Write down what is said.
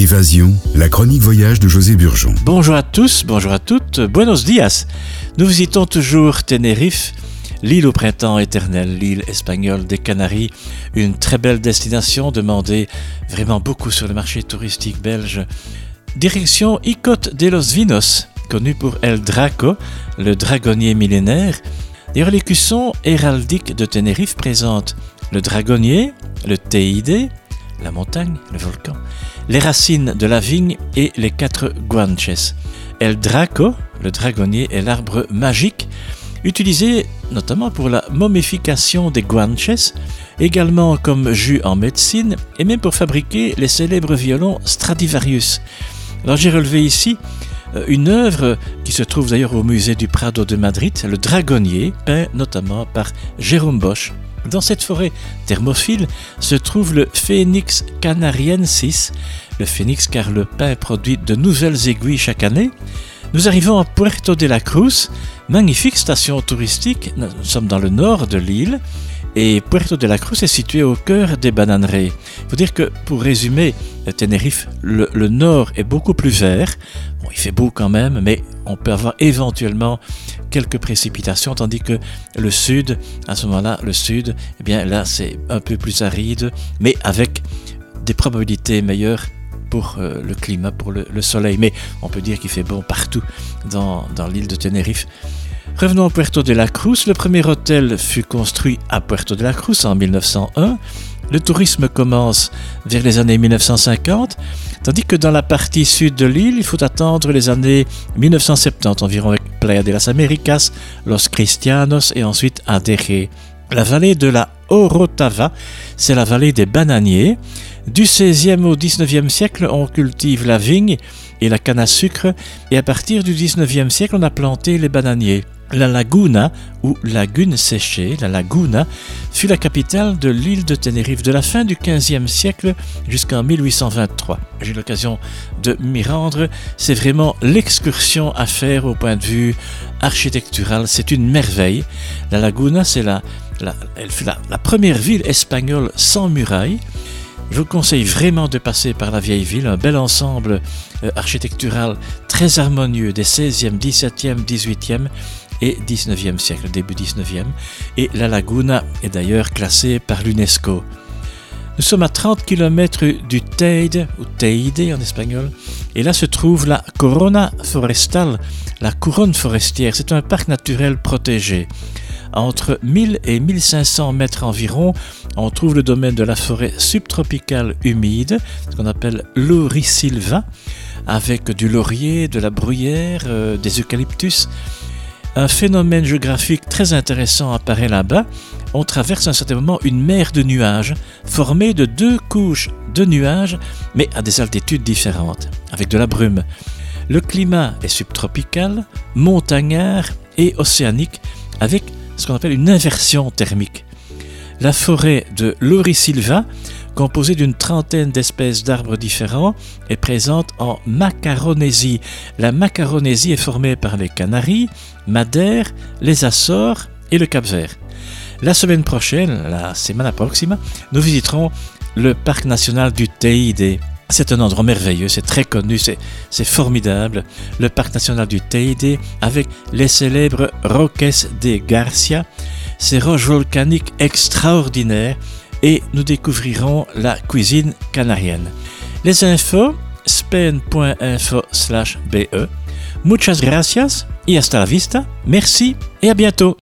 Évasion, la chronique voyage de José Burgeon. Bonjour à tous, bonjour à toutes, buenos dias. Nous visitons toujours Tenerife, l'île au printemps éternel, l'île espagnole des Canaries, une très belle destination demandée vraiment beaucoup sur le marché touristique belge. Direction Icot de los Vinos, connu pour El Draco, le dragonnier millénaire. D'ailleurs, l'écusson héraldique de Tenerife présente le dragonnier, le TID, la montagne, le volcan, les racines de la vigne et les quatre guanches. El Draco, le dragonnier, est l'arbre magique utilisé notamment pour la momification des guanches, également comme jus en médecine et même pour fabriquer les célèbres violons Stradivarius. Alors j'ai relevé ici une œuvre qui se trouve d'ailleurs au musée du Prado de Madrid, le dragonnier, peint notamment par Jérôme Bosch. Dans cette forêt thermophile se trouve le Phoenix canariensis, le phénix car le pain produit de nouvelles aiguilles chaque année. Nous arrivons à Puerto de la Cruz, magnifique station touristique. Nous sommes dans le nord de l'île et Puerto de la Cruz est situé au cœur des bananeraies. Il faut dire que, pour résumer, Tenerife, le, le, nord est beaucoup plus vert. Bon, il fait beau quand même, mais on peut avoir éventuellement quelques précipitations, tandis que le sud, à ce moment-là, le sud, eh bien là, c'est un peu plus aride, mais avec des probabilités meilleures pour euh, le climat, pour le, le, soleil. Mais on peut dire qu'il fait bon partout dans, l'île de Tenerife. Revenons à Puerto de la Cruz. Le premier hôtel fut construit à Puerto de la Cruz en 1901. Le tourisme commence vers les années 1950, tandis que dans la partie sud de l'île, il faut attendre les années 1970 environ avec Playa de las Américas, Los Cristianos et ensuite Adere. La vallée de la Orotava, c'est la vallée des bananiers. Du 16e au 19e siècle, on cultive la vigne et la canne à sucre, et à partir du 19e siècle, on a planté les bananiers. La Laguna, ou lagune séchée, la Laguna, fut la capitale de l'île de Tenerife de la fin du XVe siècle jusqu'en 1823. J'ai eu l'occasion de m'y rendre. C'est vraiment l'excursion à faire au point de vue architectural. C'est une merveille. La Laguna, c'est la, la, elle fut la, la première ville espagnole sans murailles. Je vous conseille vraiment de passer par la vieille ville, un bel ensemble euh, architectural très harmonieux des 16e, 17e, 18e et 19e siècle, début 19e. Et la laguna est d'ailleurs classée par l'UNESCO. Nous sommes à 30 km du Teide, ou Teide en espagnol, et là se trouve la Corona Forestal, la couronne forestière. C'est un parc naturel protégé. Entre 1000 et 1500 mètres environ, on trouve le domaine de la forêt subtropicale humide, ce qu'on appelle l'Orisilva, avec du laurier, de la bruyère, euh, des eucalyptus. Un phénomène géographique très intéressant apparaît là-bas. On traverse à un certain moment une mer de nuages formée de deux couches de nuages, mais à des altitudes différentes, avec de la brume. Le climat est subtropical, montagnard et océanique, avec ce qu'on appelle une inversion thermique. La forêt de Lorisilva, composée d'une trentaine d'espèces d'arbres différents, est présente en Macaronésie. La Macaronésie est formée par les Canaries, Madère, les Açores et le Cap-Vert. La semaine prochaine, la Semana Proxima, nous visiterons le parc national du Teide. C'est un endroit merveilleux, c'est très connu, c'est formidable. Le parc national du Teide avec les célèbres Roques de Garcia, ces roches volcaniques extraordinaires et nous découvrirons la cuisine canarienne. Les infos, spen.info be. Muchas gracias y hasta la vista. Merci et à bientôt.